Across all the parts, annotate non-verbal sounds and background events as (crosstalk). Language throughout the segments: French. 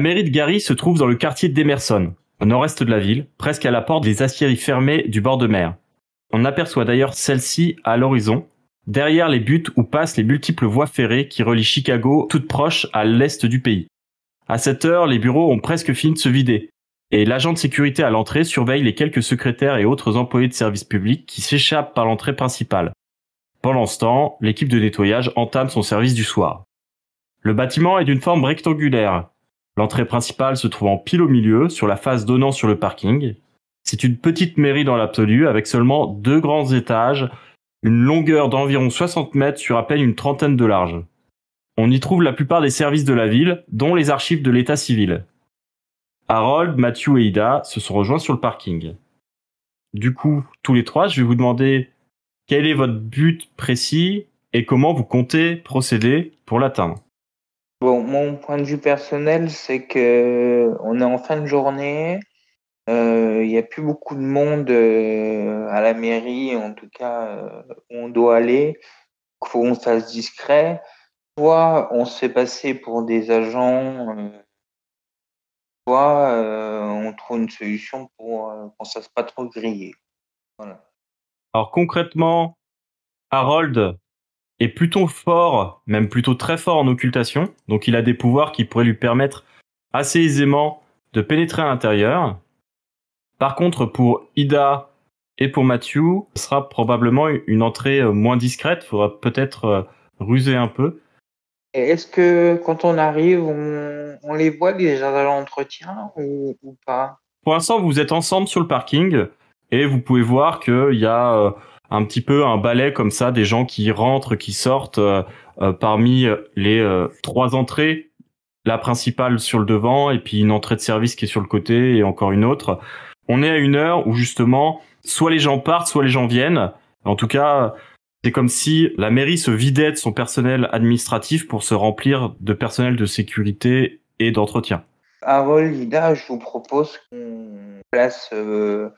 La mairie de Gary se trouve dans le quartier d'Emerson, au nord-est de la ville, presque à la porte des aciéries fermées du bord de mer. On aperçoit d'ailleurs celle-ci à l'horizon, derrière les buttes où passent les multiples voies ferrées qui relient Chicago toutes proches à l'est du pays. À cette heure, les bureaux ont presque fini de se vider, et l'agent de sécurité à l'entrée surveille les quelques secrétaires et autres employés de service public qui s'échappent par l'entrée principale. Pendant ce temps, l'équipe de nettoyage entame son service du soir. Le bâtiment est d'une forme rectangulaire, L'entrée principale se trouvant pile au milieu, sur la face donnant sur le parking. C'est une petite mairie dans l'absolu, avec seulement deux grands étages, une longueur d'environ 60 mètres sur à peine une trentaine de large. On y trouve la plupart des services de la ville, dont les archives de l'état civil. Harold, Matthew et Ida se sont rejoints sur le parking. Du coup, tous les trois, je vais vous demander quel est votre but précis et comment vous comptez procéder pour l'atteindre. Bon, mon point de vue personnel, c'est que on est en fin de journée. euh, Il n'y a plus beaucoup de monde euh, à la mairie, en tout cas, euh, où on doit aller. Il faut qu'on fasse discret. Soit on se fait passer pour des agents, euh, soit euh, on trouve une solution pour euh, qu'on ne se fasse pas trop griller. Voilà. Alors concrètement, Harold est plutôt fort, même plutôt très fort en occultation, donc il a des pouvoirs qui pourraient lui permettre assez aisément de pénétrer à l'intérieur. Par contre, pour Ida et pour Matthew, ce sera probablement une entrée euh, moins discrète, il faudra peut-être euh, ruser un peu. Est-ce que quand on arrive, on, on les voit les agents d'entretien ou, ou pas? Pour l'instant, vous êtes ensemble sur le parking et vous pouvez voir qu'il y a euh, un petit peu un balai comme ça, des gens qui rentrent, qui sortent euh, euh, parmi les euh, trois entrées, la principale sur le devant et puis une entrée de service qui est sur le côté et encore une autre. On est à une heure où justement, soit les gens partent, soit les gens viennent. En tout cas, c'est comme si la mairie se vidait de son personnel administratif pour se remplir de personnel de sécurité et d'entretien. Harold, Ida, je vous propose qu'on place euh,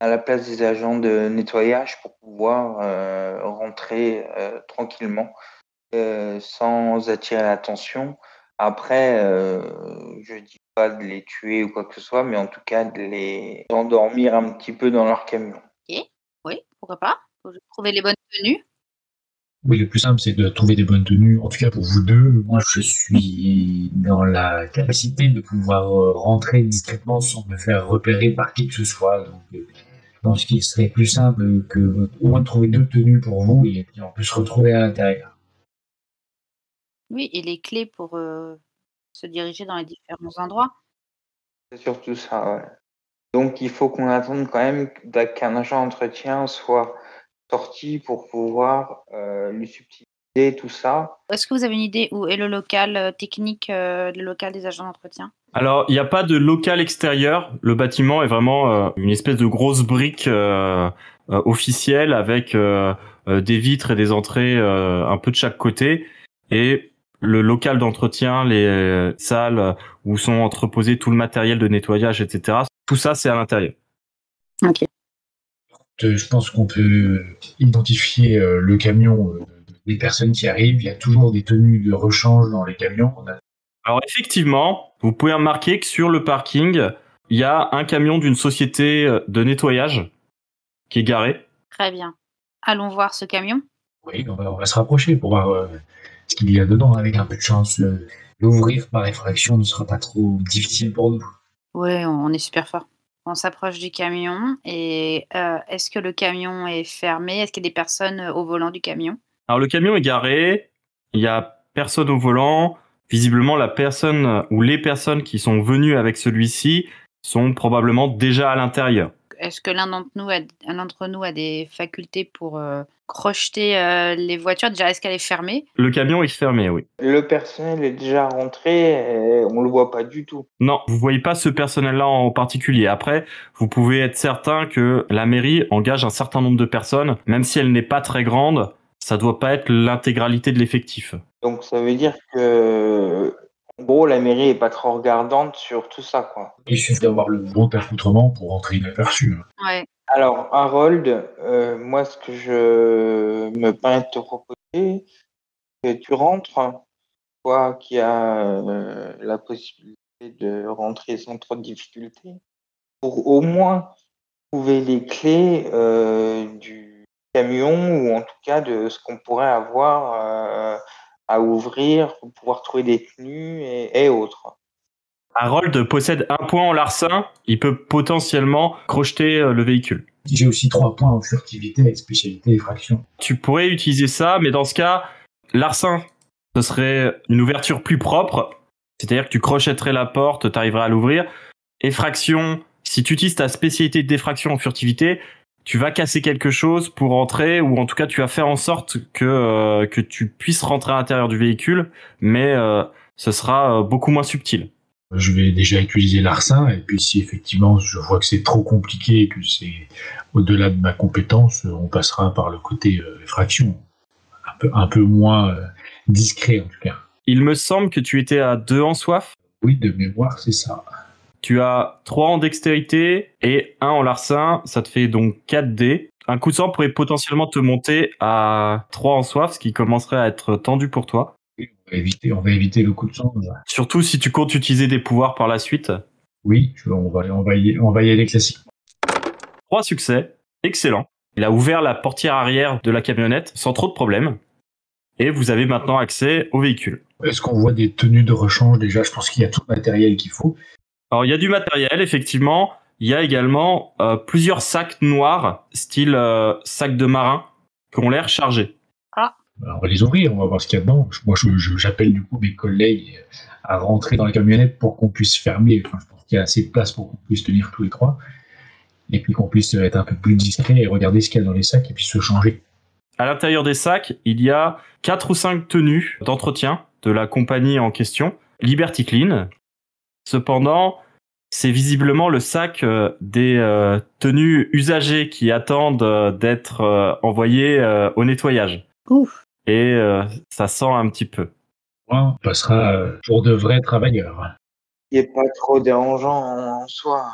à la place des agents de nettoyage pour pouvoir euh, rentrer euh, tranquillement euh, sans attirer l'attention. Après, euh, je dis pas de les tuer ou quoi que ce soit, mais en tout cas de les endormir un petit peu dans leur camion. Oui, pourquoi pas? Faut trouver les bonnes tenues. Oui, le plus simple, c'est de trouver des bonnes tenues. En tout cas, pour vous deux, moi, je suis dans la capacité de pouvoir rentrer discrètement sans me faire repérer par qui que ce soit. Donc, euh, pense qu'il serait plus simple que au moins de trouver deux tenues pour vous et puis on peut se retrouver à l'intérieur. Oui, et les clés pour euh, se diriger dans les différents endroits. C'est surtout ça, ouais. Donc il faut qu'on attende quand même qu'un agent d'entretien soit sorti pour pouvoir euh, lui subtiliser tout ça. Est-ce que vous avez une idée où est le local euh, technique, euh, le local des agents d'entretien? Alors, il n'y a pas de local extérieur. Le bâtiment est vraiment euh, une espèce de grosse brique euh, euh, officielle avec euh, euh, des vitres et des entrées euh, un peu de chaque côté. Et le local d'entretien, les salles où sont entreposés tout le matériel de nettoyage, etc. Tout ça, c'est à l'intérieur. Ok. Je pense qu'on peut identifier le camion des personnes qui arrivent. Il y a toujours des tenues de rechange dans les camions. On a Alors effectivement, vous pouvez remarquer que sur le parking, il y a un camion d'une société euh, de nettoyage qui est garé. Très bien. Allons voir ce camion. Oui, on va, on va se rapprocher pour voir euh, ce qu'il y a dedans. Avec un peu de chance, le- l'ouvrir par effraction ne sera pas trop difficile pour nous. Oui, on est super fort. On s'approche du camion et euh, est-ce que le camion est fermé? Est-ce qu'il y a des personnes euh, au volant du camion? Alors le camion est garé, il y a personne au volant. Visiblement, la personne ou les personnes qui sont venues avec celui-ci sont probablement déjà à l'intérieur. Est-ce que l'un d'entre nous, a, un nous a des facultés pour euh, crocheter euh, les voitures? Déjà, est-ce qu'elle est fermée? Le camion est fermé, oui. Le personnel est déjà rentré, et on le voit pas du tout. Non, vous voyez pas ce personnel-là en particulier. Après, vous pouvez être certain que la mairie engage un certain nombre de personnes, même si elle n'est pas très grande. Ça doit pas être l'intégralité de l'effectif. Donc ça veut dire que en gros, la mairie est pas trop regardante sur tout ça, quoi. Il suffit d'avoir le bon accoutrement pour entrer inaperçu. hein. Ouais. Alors, Harold, euh, moi, ce que je me permets de te proposer, c'est que tu rentres, toi qui as euh, la possibilité de rentrer sans trop de difficultés, pour au moins trouver les clés euh, du camion ou en tout cas de ce qu'on pourrait avoir euh, à ouvrir pour pouvoir trouver des tenues et, et autres. Harold possède un point en larcin. Il peut potentiellement crocheter euh, le véhicule. J'ai aussi trois points en furtivité avec spécialité effraction. Tu pourrais utiliser ça, mais dans ce cas, l'arcin, ce serait une ouverture plus propre. C'est-à-dire que tu crochetterais la porte, tu arriverais à l'ouvrir. Effraction, si tu utilises ta spécialité de défraction en furtivité, tu vas casser quelque chose pour entrer, ou en tout cas tu vas faire en sorte que, euh, que tu puisses rentrer à l'intérieur du véhicule, mais euh, ce sera euh, beaucoup moins subtil. Je vais déjà utiliser l'arcin, et puis si effectivement je vois que c'est trop compliqué et que c'est au-delà de ma compétence, on passera par le côté effraction. Un peu, un peu moins discret en tout cas. Il me semble que tu étais à 2 en soif. Oui, de mémoire, c'est ça. Tu as 3 en dextérité et 1 en larcin, ça te fait donc 4 dés. Un coup de sang pourrait potentiellement te monter à 3 en soif, ce qui commencerait à être tendu pour toi. Oui, on, va éviter, on va éviter le coup de sang. Surtout si tu comptes utiliser des pouvoirs par la suite. Oui, je- on, va, on, va y, on va y aller classiquement. 3 succès, excellent. Il a ouvert la portière arrière de la camionnette sans trop de problèmes. Et vous avez maintenant accès au véhicule. Est-ce qu'on voit des tenues de rechange? Déjà Je pense qu'il y a tout le matériel qu'il faut. Alors il y a du matériel, effectivement. Il y a également euh, plusieurs sacs noirs, style euh, sac de marin, qui ont l'air chargés. Alors, on va les ouvrir, on va voir ce qu'il y a dedans. Moi, j'appelle du coup mes collègues à rentrer dans la camionnette pour qu'on puisse fermer. Enfin, je pense qu'il y a assez de place pour qu'on puisse tenir tous les trois. Et puis qu'on puisse être un peu plus discret et regarder ce qu'il y a dans les sacs et puis se changer. À l'intérieur des sacs, il y a quatre ou cinq tenues d'entretien de la compagnie en question, Liberty Clean. Cependant, c'est visiblement le sac euh, des euh, tenues usagées qui attendent euh, d'être euh, envoyées euh, au nettoyage. Ouf. Et euh, ça sent un petit peu. On passera pour de vrais travailleurs. Il n'est pas trop dérangeant en soi.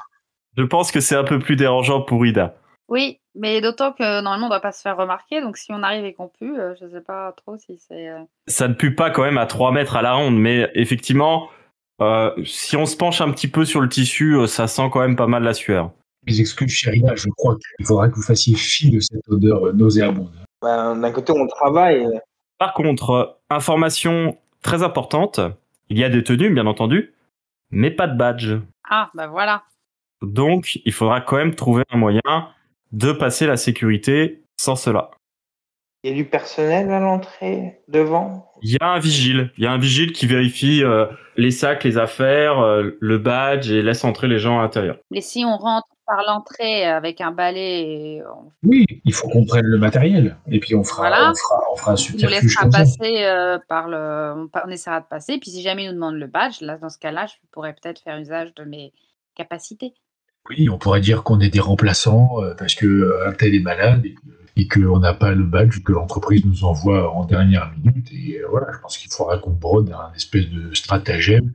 Je pense que c'est un peu plus dérangeant pour Ida. Oui, mais d'autant que normalement on ne doit pas se faire remarquer, donc si on arrive et qu'on pue, je ne sais pas trop si c'est. Ça ne pue pas quand même à 3 mètres à la ronde, mais effectivement, euh, si on se penche un petit peu sur le tissu, euh, ça sent quand même pas mal la sueur. Mes excuses, Sherina, je crois qu'il faudra que vous fassiez fi de cette odeur euh, nauséabonde. Ben, D'un côté, on travaille. Par contre, information très importante, il y a des tenues, bien entendu, mais pas de badge. Ah, bah voilà. Donc, il faudra quand même trouver un moyen de passer la sécurité sans cela. Il y a du personnel à l'entrée, devant? Il y a un vigile. Il y a un vigile qui vérifie euh, les sacs, les affaires, euh, le badge et laisse entrer les gens à l'intérieur. Mais si on rentre par l'entrée avec un balai, et on Oui, il faut qu'on prenne le matériel. Et puis on fera, Voilà. on fera, on fera un on nous subterfuge laissera comme ça. passer euh, par le. On, on essaiera de passer. Puis si jamais il nous demande le badge, là, dans ce cas-là, je pourrais peut-être faire usage de mes capacités. Oui, on pourrait dire qu'on est des remplaçants euh, parce que un tel est malade et que- et qu'on n'a pas le badge que l'entreprise nous envoie en dernière minute. Et euh, voilà, je pense qu'il faudra qu'on brode un espèce de stratagème.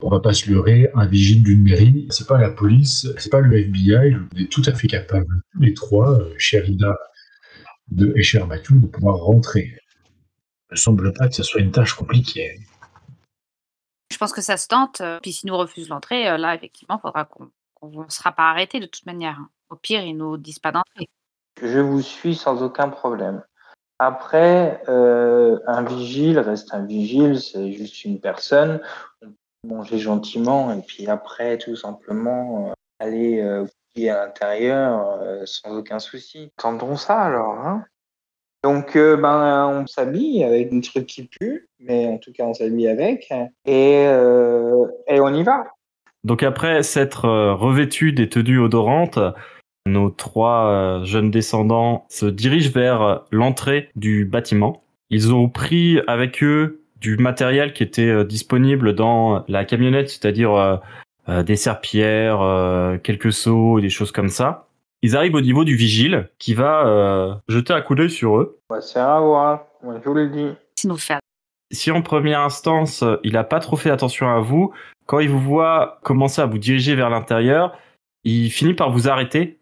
On va pas se leurrer, un vigile d'une mairie, c'est pas la police, c'est pas le FBI, on est tout à fait capable, tous les trois, euh, cher Ida de, et cher Mathieu, de pouvoir rentrer. Il ne semble pas que ce soit une tâche compliquée. Je pense que ça se tente. euh, Puis s'ils nous refusent l'entrée, là, effectivement, il faudra qu'on ne sera pas arrêté de toute manière. Au pire, ils nous disent pas d'entrée. Je vous suis sans aucun problème. Après, euh, un vigile reste un vigile, c'est juste une personne. On peut manger gentiment et puis après, tout simplement, euh, aller euh, à l'intérieur euh, sans aucun souci. Tentons ça alors. Hein Donc, euh, ben, on s'habille avec des trucs qui puent, mais en tout cas, on s'habille avec, et, euh, et on y va. Donc après s'être revêtus des tenues odorantes, nos trois euh, jeunes descendants se dirigent vers l'entrée du bâtiment. Ils ont pris avec eux du matériel qui était euh, disponible dans la camionnette, c'est-à-dire euh, euh, des serpillères, euh, quelques seaux et des choses comme ça. Ils arrivent au niveau du vigile qui va euh, jeter un coup d'œil sur eux. Je vous le dis. Si nous faire. Si en première instance, euh, il a pas trop fait attention à vous, quand il vous voit commencer à vous diriger vers l'intérieur, il finit par vous arrêter.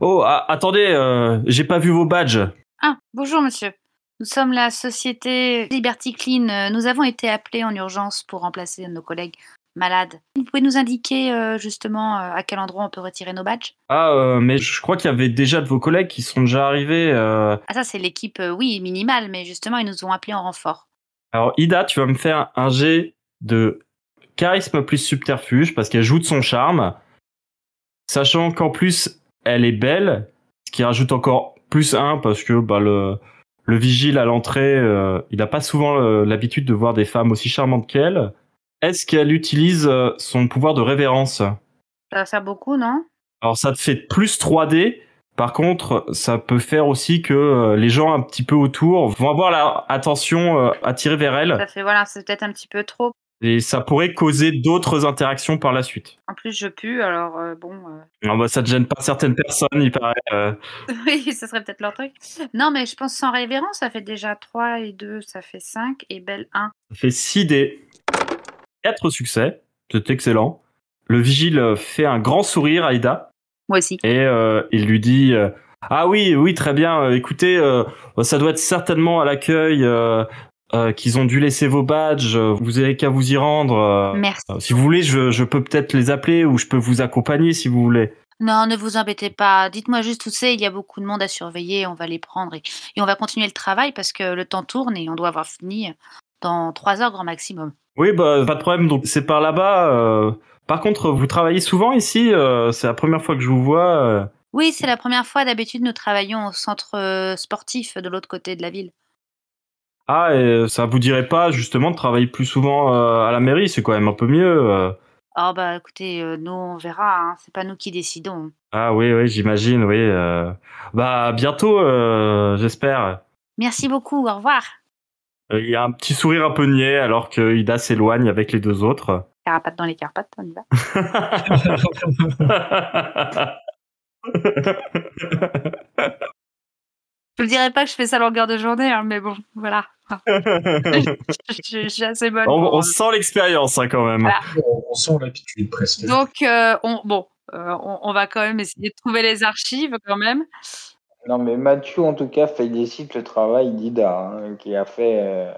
Oh, attendez, euh, j'ai pas vu vos badges. Ah, bonjour monsieur. Nous sommes la société Liberty Clean. Euh, Nous avons été appelés en urgence pour remplacer nos collègues malades. Vous pouvez nous indiquer euh, justement euh, à quel endroit on peut retirer nos badges? Ah, mais je crois qu'il y avait déjà de vos collègues qui sont déjà arrivés. Ah ça c'est l'équipe, oui, minimale, mais justement ils nous ont appelés en renfort. Alors, Ida, tu vas me faire un jet de charisme plus subterfuge parce qu'elle joue de son charme. Sachant qu'en plus, elle est belle, ce qui rajoute encore plus un parce que bah, le, le vigile à l'entrée, euh, il n'a pas souvent euh, l'habitude de voir des femmes aussi charmantes qu'elle. Est-ce qu'elle utilise euh, son pouvoir de révérence? Ça va faire beaucoup, non? Alors, ça te fait plus 3D. Par contre, ça peut faire aussi que les gens un petit peu autour vont avoir leur attention euh, attirée vers elle. Ça fait voilà, c'est peut-être un petit peu trop. Et ça pourrait causer d'autres interactions par la suite. En plus je pue, alors euh, bon. euh, Non, bah, ça ne gêne pas certaines personnes, il paraît. euh. (laughs) oui, ce serait peut-être leur truc. Non, mais je pense sans révérence, ça fait déjà 3 et 2, ça fait 5 et belle 1. Ça fait 6 dés. 4 succès. C'est excellent. Le vigile fait un grand sourire à Ida Moi aussi. et il lui dit Ah oui, oui, très bien. écoutez, euh, ça doit être certainement à l'accueil euh, euh, qu'ils ont dû laisser vos badges. euh, Vous avez qu'à vous y rendre. euh. Merci. Si vous voulez, je, je peux peut-être les appeler ou je peux vous accompagner si vous voulez. Non, ne vous embêtez pas. Dites-moi juste où c'est. Il y a beaucoup de monde à surveiller. On va les prendre et, et on va continuer le travail parce que le temps tourne et on doit avoir fini dans 3 heures grand maximum. Oui, bah pas de problème. Donc c'est par là-bas. euh. Par contre, vous travaillez souvent ici. euh, c'est la première fois que je vous vois. euh. Oui, c'est la première fois. D'habitude, nous travaillons au centre sportif de l'autre côté de la ville. Ah, et ça vous dirait pas justement de travailler plus souvent euh, à la mairie? C'est quand même un peu mieux. euh. Oh bah écoutez, euh, nous on verra. Hein. C'est pas nous qui décidons. Ah oui, oui, j'imagine. Oui. euh. Bah à bientôt, euh, j'espère. Merci beaucoup. Au revoir. Euh, Il y a un petit sourire un peu niais alors que Ida s'éloigne avec les deux autres. Carapate dans les Carpates, on y va. (laughs) (laughs) (laughs) Je ne dirais pas que je fais ça à longueur de journée, hein, mais bon, voilà. je, (laughs) je- je suis assez bonne. on, pour, on euh, sent l'expérience hein, quand même. Voilà. On, on sent l'habitude presque. Donc, euh, on, bon, euh, on, on va quand même essayer de trouver les archives quand même. Non, mais Mathieu, en tout cas, félicite le travail d'Ida, hein, qui a fait euh,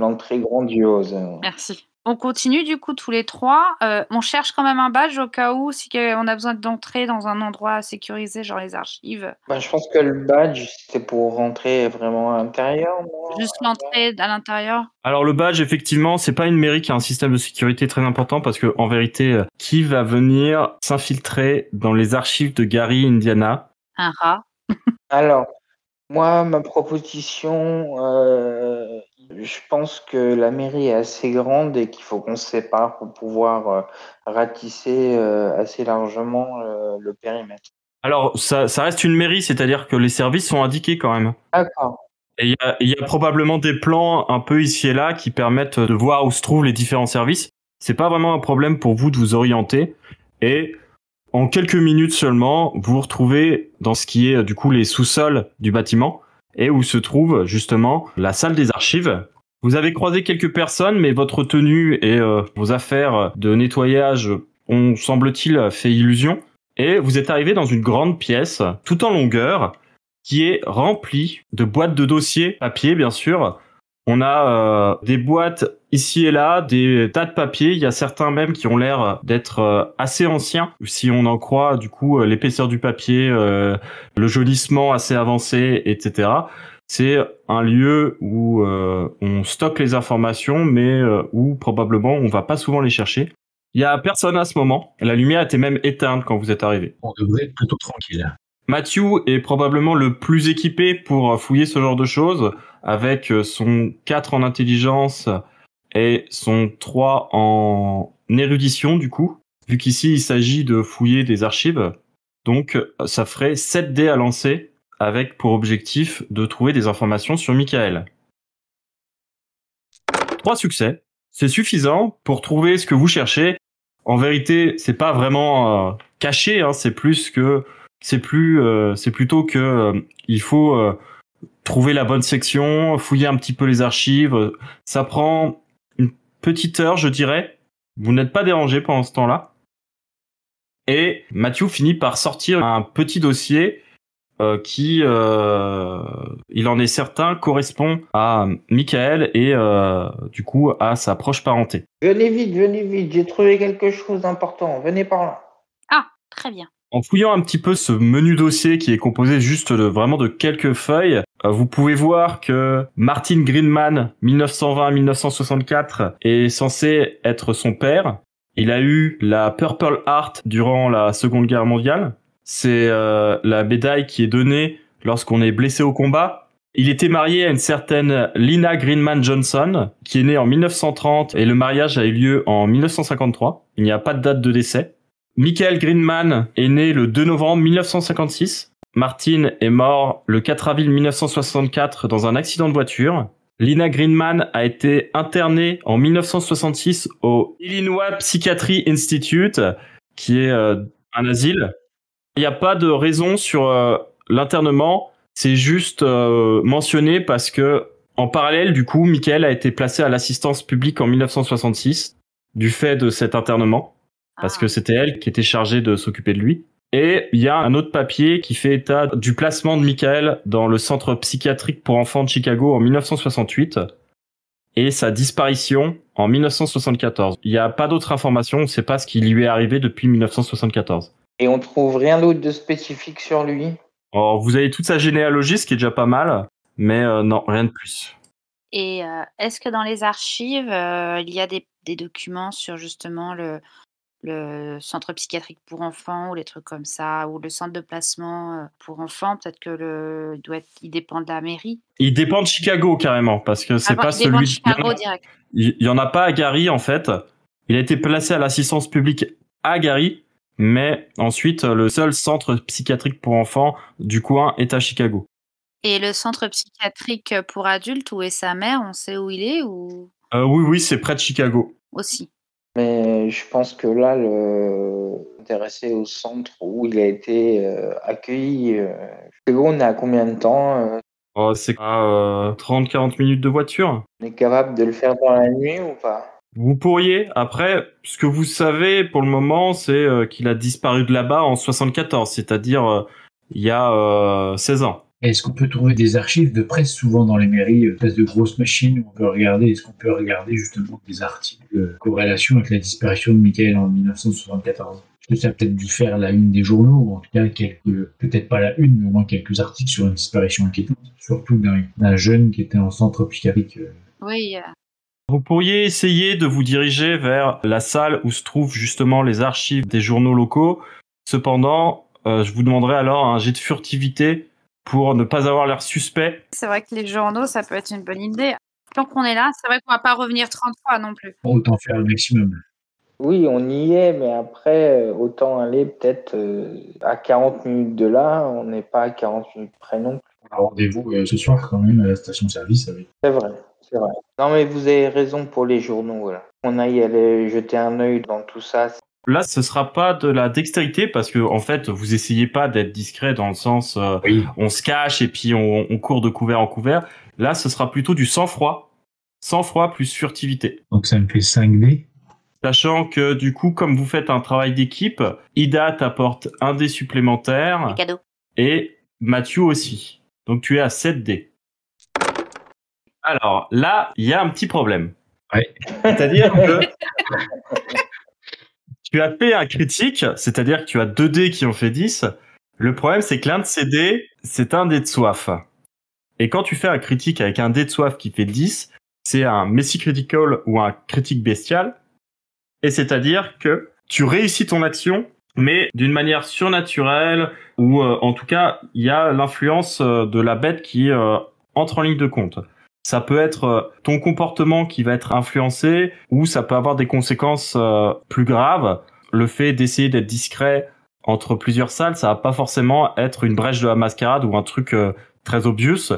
l'entrée grandiose. Merci. On continue du coup tous les trois. Euh, on cherche quand même un badge au cas où si on a besoin d'entrer dans un endroit sécurisé, genre les archives. Bah, je pense que le badge, c'était pour rentrer vraiment à l'intérieur. Juste l'entrée à l'intérieur. Alors le badge, effectivement, c'est pas une mairie qui a un système de sécurité très important parce que en vérité, euh, qui va venir s'infiltrer dans les archives de Gary, Indiana? Un rat. Alors, moi, ma proposition, euh, je pense que la mairie est assez grande et qu'il faut qu'on se sépare pour pouvoir euh, ratisser euh, assez largement le périmètre. Alors ça, ça reste une mairie, c'est-à-dire que les services sont indiqués quand même. D'accord. Et il y y a probablement des plans un peu ici et là qui permettent de voir où se trouvent les différents services. C'est pas vraiment un problème pour vous de vous orienter. Et en quelques minutes seulement, vous vous retrouvez dans ce qui est du coup les sous-sols du bâtiment et où se trouve justement la salle des archives. Vous avez croisé quelques personnes, mais votre tenue et euh, vos affaires de nettoyage ont, semble-t-il, fait illusion. Et vous êtes arrivé dans une grande pièce, tout en longueur, qui est remplie de boîtes de dossiers, papier bien sûr. On a euh, des boîtes ici et là, des tas de papiers. Il y a certains même qui ont l'air d'être euh, assez anciens, si on en croit du coup euh, l'épaisseur du papier, euh, le jaunissement assez avancé, etc. C'est un lieu où euh, on stocke les informations, mais euh, où probablement on va pas souvent les chercher. Il y a personne à ce moment. La lumière était même éteinte quand vous êtes arrivé. On devrait être plutôt tranquille. Matthew est probablement le plus équipé pour fouiller ce genre de choses, avec son 4 en intelligence et son 3 en érudition du coup, vu qu'ici il s'agit de fouiller des archives. Donc ça ferait 7 dés à lancer avec pour objectif de trouver des informations sur Michael. Trois succès, c'est suffisant pour trouver ce que vous cherchez. En vérité, c'est pas vraiment euh, caché, hein, c'est plus que c'est plus euh, c'est plutôt que euh, il faut trouver la bonne section, fouiller un petit peu les archives. Ça prend petite heure, je dirais. Vous n'êtes pas dérangé pendant ce temps-là. Et Matthew finit par sortir un petit dossier euh, qui, euh, il en est certain, correspond à Michael et euh, du coup à sa proche parenté. Venez vite, venez vite, j'ai trouvé quelque chose d'important, venez par là. Ah, très bien. En fouillant un petit peu ce menu dossier qui est composé juste de vraiment de quelques feuilles, vous pouvez voir que Martin Greenman, 1920-1964, est censé être son père. Il a eu la Purple Heart durant la Seconde Guerre mondiale c'est euh, la médaille qui est donnée lorsqu'on est blessé au combat. Il était marié à une certaine Lina Greenman Johnson, qui est née en 1930 et le mariage a eu lieu en 1953. Il n'y a pas de date de décès. Michael Greenman est né le 2 novembre 1956. Martin est mort le 4 avril 1964 dans un accident de voiture. Lina Greenman a été internée en 1966 au Illinois Psychiatry Institute, qui est euh, un asile il n'y a pas de raison sur euh, l'internement. C'est juste euh, mentionné parce que en parallèle, du coup, Michael a été placé à l'assistance publique en 1966 du fait de cet internement, parce que ah. c'était elle qui était chargée de s'occuper de lui. Et il y a un autre papier qui fait état du placement de Michael dans le centre psychiatrique pour enfants de Chicago en 1968 et sa disparition en 1974. Il n'y a pas d'autres informations, on ne sait pas ce qui lui est arrivé depuis 1974. Et on trouve rien d'autre de spécifique sur lui? Oh, Vous avez toute sa généalogie, ce qui est déjà pas mal, mais euh, non, rien de plus. Et euh, est-ce que dans les archives, euh, il y a des, documents sur justement le, le centre psychiatrique pour enfants ou les trucs comme ça, ou le centre de placement pour enfants Peut-être que le doit être, il dépend de la mairie. Il dépend de Chicago carrément, parce que c'est ah pas celui. De Chicago direct. Il y en a pas à Gary en fait. Il a été placé à l'assistance publique à Gary, mais ensuite le seul centre psychiatrique pour enfants du coin est à Chicago. Et le centre psychiatrique pour adultes, où est sa mère? On sait où il est ou? Euh, Oui, oui, c'est près de Chicago. Aussi. Mais je pense que là, le intéressé au centre où il a été euh, accueilli, euh... on est à combien de temps euh? oh, C'est à 30-40 minutes de voiture. On est capable de le faire dans la nuit ou pas? Vous pourriez. Après, ce que vous savez pour le moment, c'est euh, qu'il a disparu de là-bas en 74, c'est-à-dire euh, il y a 16 euh, ans. Est-ce qu'on peut trouver des archives de presse souvent dans les mairies, espèce de grosses machines où on peut regarder? Est-ce qu'on peut regarder justement des articles de corrélation avec la disparition de Michael en 1974 que ça a peut-être dû faire la une des journaux, ou en tout cas quelques, peut-être pas la une, mais au moins quelques articles sur une disparition inquiétante, surtout d'un jeune qui était en centre psychiatrique. Oui, vous pourriez essayer de vous diriger vers la salle où se trouvent justement les archives des journaux locaux. Cependant, euh, je vous demanderai alors un jet de furtivité pour ne pas avoir l'air suspect. C'est vrai que les journaux, ça peut être une bonne idée. Tant qu'on est là, c'est vrai qu'on va pas revenir 30 fois non plus. Autant faire le maximum. Oui, on y est, mais après, euh, autant aller peut-être euh, à 40 minutes de là, on n'est pas à 40 minutes près non plus. Rendez-vous ce soir quand même à la station-service avec. C'est vrai. Non, mais vous avez raison pour les journaux. On a y aller jeter un œil dans tout ça. Là, ce sera pas de la dextérité parce que en fait, vous essayez pas d'être discret dans le sens euh, on se cache et puis on, court de couvert en couvert. Là, ce sera plutôt du sang-froid. Sang-froid plus furtivité. Donc ça me fait 5 dés. Sachant que du coup, comme vous faites un travail d'équipe, Ida t'apporte un dé supplémentaire. Cadeau. Et Mathieu aussi. Donc tu es à 7 dés. Alors là, il y a un petit problème. C'est-à-dire que (laughs) tu as fait un critique, c'est-à-dire que tu as deux dés qui ont fait 10. Le problème, c'est que l'un de ces dés, c'est un dé de soif. Et quand tu fais un critique avec un dé de soif qui fait 10, c'est un Messi Critical ou un critique bestial. Et c'est-à-dire que tu réussis ton action mais d'une manière surnaturelle, ou euh, en tout cas, il y a l'influence euh, de la bête qui euh, entre en ligne de compte. Ça peut être euh, ton comportement qui va être influencé, ou ça peut avoir des conséquences euh, plus graves. Le fait d'essayer d'être discret entre plusieurs salles, ça va pas forcément être une brèche de la mascarade ou un truc euh, très obvious.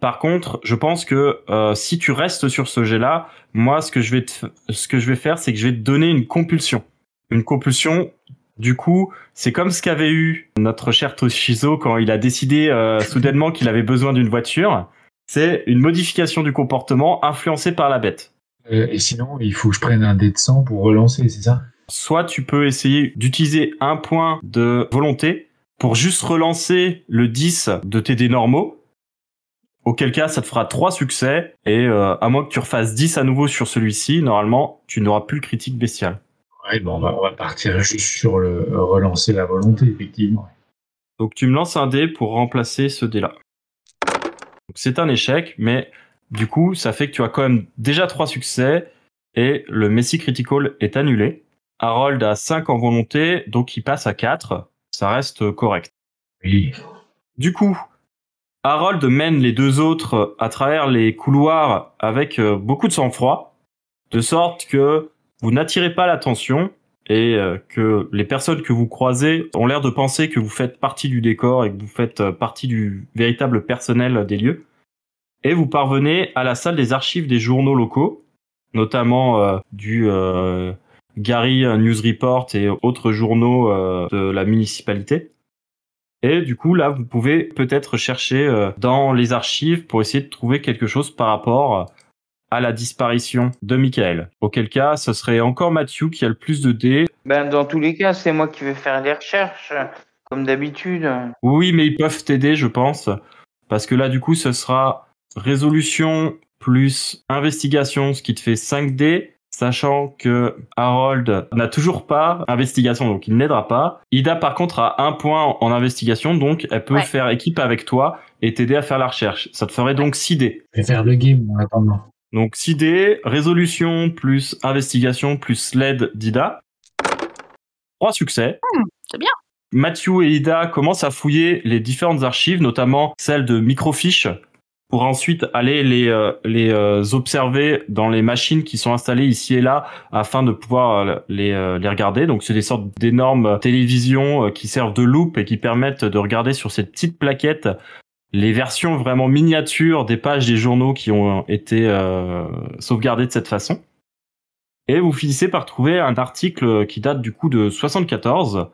Par contre, je pense que euh, si tu restes sur ce jet-là, moi, ce que je vais te ce que je vais faire, c'est que je vais te donner une compulsion. Une compulsion. Du coup, c'est comme ce qu'avait eu notre cher Toshizo quand il a décidé euh, soudainement qu'il avait besoin d'une voiture. C'est une modification du comportement influencée par la bête. Euh, et sinon, il faut que je prenne un dé de 100 pour relancer, c'est ça? Soit tu peux essayer d'utiliser un point de volonté pour juste relancer le 10 de tes dés normaux. Auquel cas, ça te fera 3 succès. Et euh, à moins que tu refasses 10 à nouveau sur celui-ci, normalement, tu n'auras plus le critique bestial. Ouais, bon, on va, on va partir juste sur le relancer la volonté, effectivement. Donc tu me lances un dé pour remplacer ce dé-là. Donc c'est un échec, mais du coup, ça fait que tu as quand même déjà 3 succès et le Messi Critical est annulé. Harold a 5 en volonté, donc il passe à 4. Ça reste correct. Oui. Du coup, Harold mène les deux autres à travers les couloirs avec euh, beaucoup de sang-froid, de sorte que vous n'attirez pas l'attention et euh, que les personnes que vous croisez ont l'air de penser que vous faites partie du décor et que vous faites euh, partie du véritable personnel des lieux. Et vous parvenez à la salle des archives des journaux locaux, notamment euh, du Gary News Report et autres journaux de la municipalité. Et du coup, là, vous pouvez peut-être chercher dans les archives pour essayer de trouver quelque chose par rapport à la disparition de Michael. Auquel cas, ce serait encore Matthew qui a le plus de dés. Ben, dans tous les cas, c'est moi qui vais faire les recherches, comme d'habitude. Oui, mais ils peuvent t'aider, je pense. Parce que là, du coup, ce sera résolution plus investigation, ce qui te fait 5 dés. Sachant que Harold n'a toujours pas investigation, donc il n'aidera pas. Ida, par contre, a un point en investigation, donc elle peut Ouais. faire équipe avec toi et t'aider à faire la recherche. Ça te ferait donc 6 dés. Je vais faire le game en attendant. Donc 6 dés, résolution plus investigation plus l'aide d'Ida. 3 succès. c'est bien. Matthew et Ida commencent à fouiller les différentes archives, notamment celles de microfiches, pour ensuite aller les, euh, les euh, observer dans les machines qui sont installées ici et là afin de pouvoir euh, les, euh, les regarder. Donc c'est des sortes d'énormes télévisions euh, qui servent de loupe et qui permettent de regarder sur cette petite plaquette les versions vraiment miniatures des pages des journaux qui ont été euh, sauvegardées de cette façon. Et vous finissez par trouver un article qui date du coup de 74,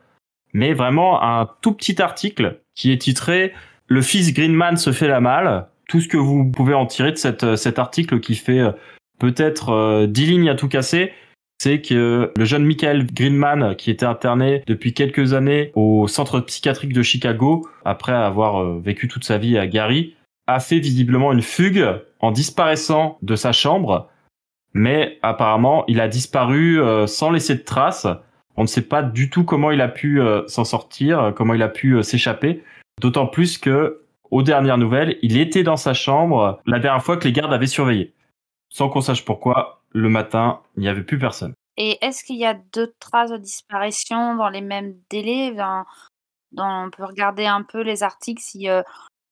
mais vraiment un tout petit article qui est titré Le fils Greenman se fait la malle. Tout ce que vous pouvez en tirer de cette, cet article qui fait euh, peut-être euh, 10 lignes à tout casser, c'est que le jeune Michael Greenman, qui était interné depuis quelques années au centre psychiatrique de Chicago, après avoir euh, vécu toute sa vie à Gary, a fait visiblement une fugue en disparaissant de sa chambre, mais apparemment il a disparu euh, sans laisser de traces. On ne sait pas du tout comment il a pu euh, s'en sortir, comment il a pu s'échapper. D'autant plus que, aux dernières nouvelles, il était dans sa chambre la dernière fois que les gardes avaient surveillé. Sans qu'on sache pourquoi, le matin, il n'y avait plus personne. Et est-ce qu'il y a d'autres traces de disparition dans les mêmes délais? Dans, dans- On peut regarder un peu les articles si euh,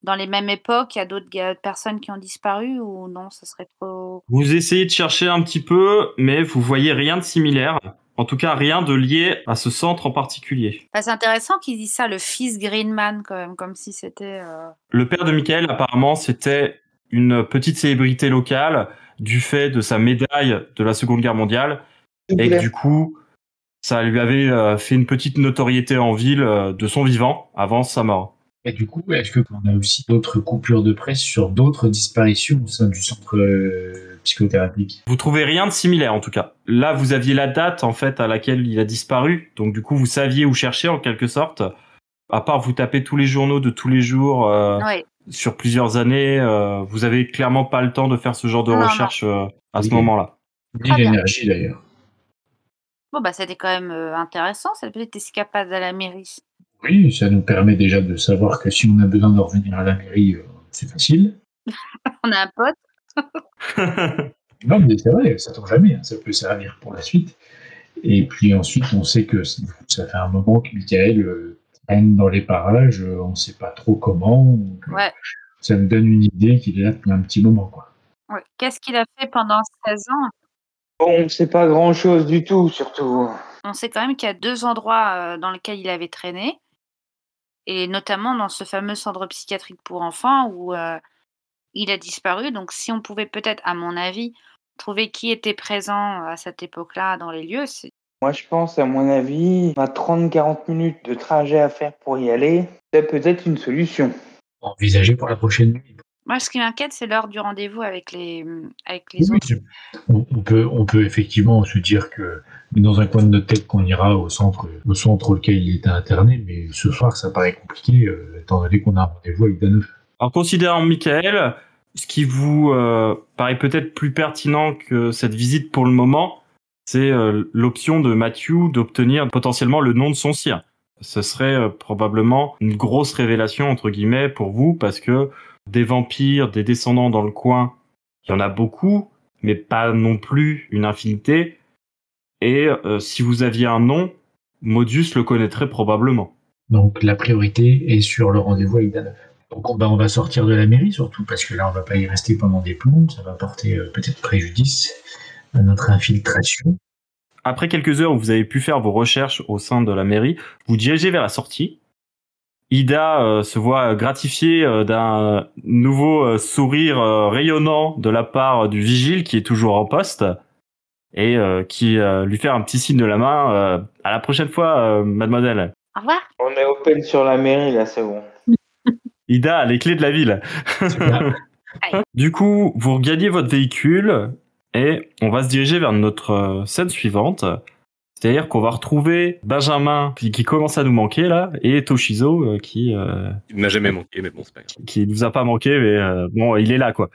dans les mêmes époques, il y a d'autres personnes qui ont disparu ou non, ce serait trop... Vous essayez de chercher un petit peu, mais vous voyez rien de similaire. En tout cas, rien de lié à ce centre en particulier. Enfin, c'est intéressant qu'ils disent ça, le fils Greenman, quand même, comme si c'était... euh, Le père de Michael, apparemment, c'était une petite célébrité locale du fait de sa médaille de la Seconde Guerre mondiale. Et que du coup, ça lui avait euh, fait une petite notoriété en ville euh, de son vivant avant sa mort. Et du coup, est-ce que on a aussi d'autres coupures de presse sur d'autres disparitions au sein du centre euh, psychothérapique Vous trouvez rien de similaire en tout cas. Là, vous aviez la date en fait à laquelle il a disparu, donc du coup vous saviez où chercher en quelque sorte. À part vous taper tous les journaux de tous les jours euh, Ouais. Sur plusieurs années, euh, vous avez clairement pas le temps de faire ce genre de Non, non. recherche euh, à ce Oui. moment-là. Ni l'énergie d'ailleurs. Bon, bah, c'était quand même euh, intéressant, cette petite escapade à la mairie. Oui, ça nous permet déjà de savoir que si on a besoin de revenir à la mairie, euh, c'est facile. (laughs) On a un pote. (laughs) Non, mais c'est vrai, ça tombe jamais, hein, ça peut servir pour la suite. Et puis ensuite, on sait que ça fait un moment que Michael euh, traîne dans les parages, on ne sait pas trop comment. donc, Ouais. Ça me donne une idée qu'il est là depuis un petit moment. Quoi. Ouais. Qu'est-ce qu'il a fait pendant 16 ans? Bon, on sait pas grand chose du tout, surtout. On sait quand même qu'il y a deux endroits euh, dans lesquels il avait traîné, et notamment dans ce fameux centre psychiatrique pour enfants où euh, il a disparu. Donc, si on pouvait peut-être, à mon avis, trouver qui était présent à cette époque-là dans les lieux, c'est Moi, je pense, à mon avis, on a 30-40 minutes de trajet à faire pour y aller. C'est peut-être une solution. Envisagé pour la prochaine nuit. moi ce qui m'inquiète, c'est l'heure du rendez-vous avec les avec les Oui, autres. on, on peut, on peut effectivement se dire que dans un coin de notre tête qu'on ira au centre, au centre auquel il était interné, mais ce soir ça paraît compliqué euh, étant donné qu'on a un rendez-vous avec Danov. Alors, considérant Michael, ce qui vous euh, paraît peut-être plus pertinent que cette visite pour le moment, c'est euh, l'option de Matthew d'obtenir potentiellement le nom de son sire. Ce serait euh, probablement une grosse révélation, entre guillemets, pour vous, parce que des vampires, des descendants dans le coin, il y en a beaucoup, mais pas non plus une infinité. Et euh, si vous aviez un nom, Modius le connaîtrait probablement. Donc la priorité est sur le rendez-vous avec Danov. Donc on, va sortir de la mairie surtout parce que là on va pas y rester pendant des plombs, ça va porter peut-être préjudice à notre infiltration. Après quelques heures où vous avez pu faire vos recherches au sein de la mairie, vous dirigez vers la sortie. Ida euh, se voit gratifiée euh, d'un nouveau euh, sourire euh, rayonnant de la part du vigile qui est toujours en poste et euh, qui euh, lui fait un petit signe de la main. euh, à la prochaine fois, euh, mademoiselle. Au revoir. On est open sur la mairie, là, c'est bon. (laughs) Ida a les clés de la ville. (laughs) Du coup, vous regagnez votre véhicule et on va se diriger vers notre euh, scène suivante. C'est-à-dire qu'on va retrouver Benjamin qui, qui commence à nous manquer là et Toshizo euh, qui euh, Il m'a jamais manqué, mais bon, c'est pas grave. qui nous a pas manqué mais euh, bon il est là quoi.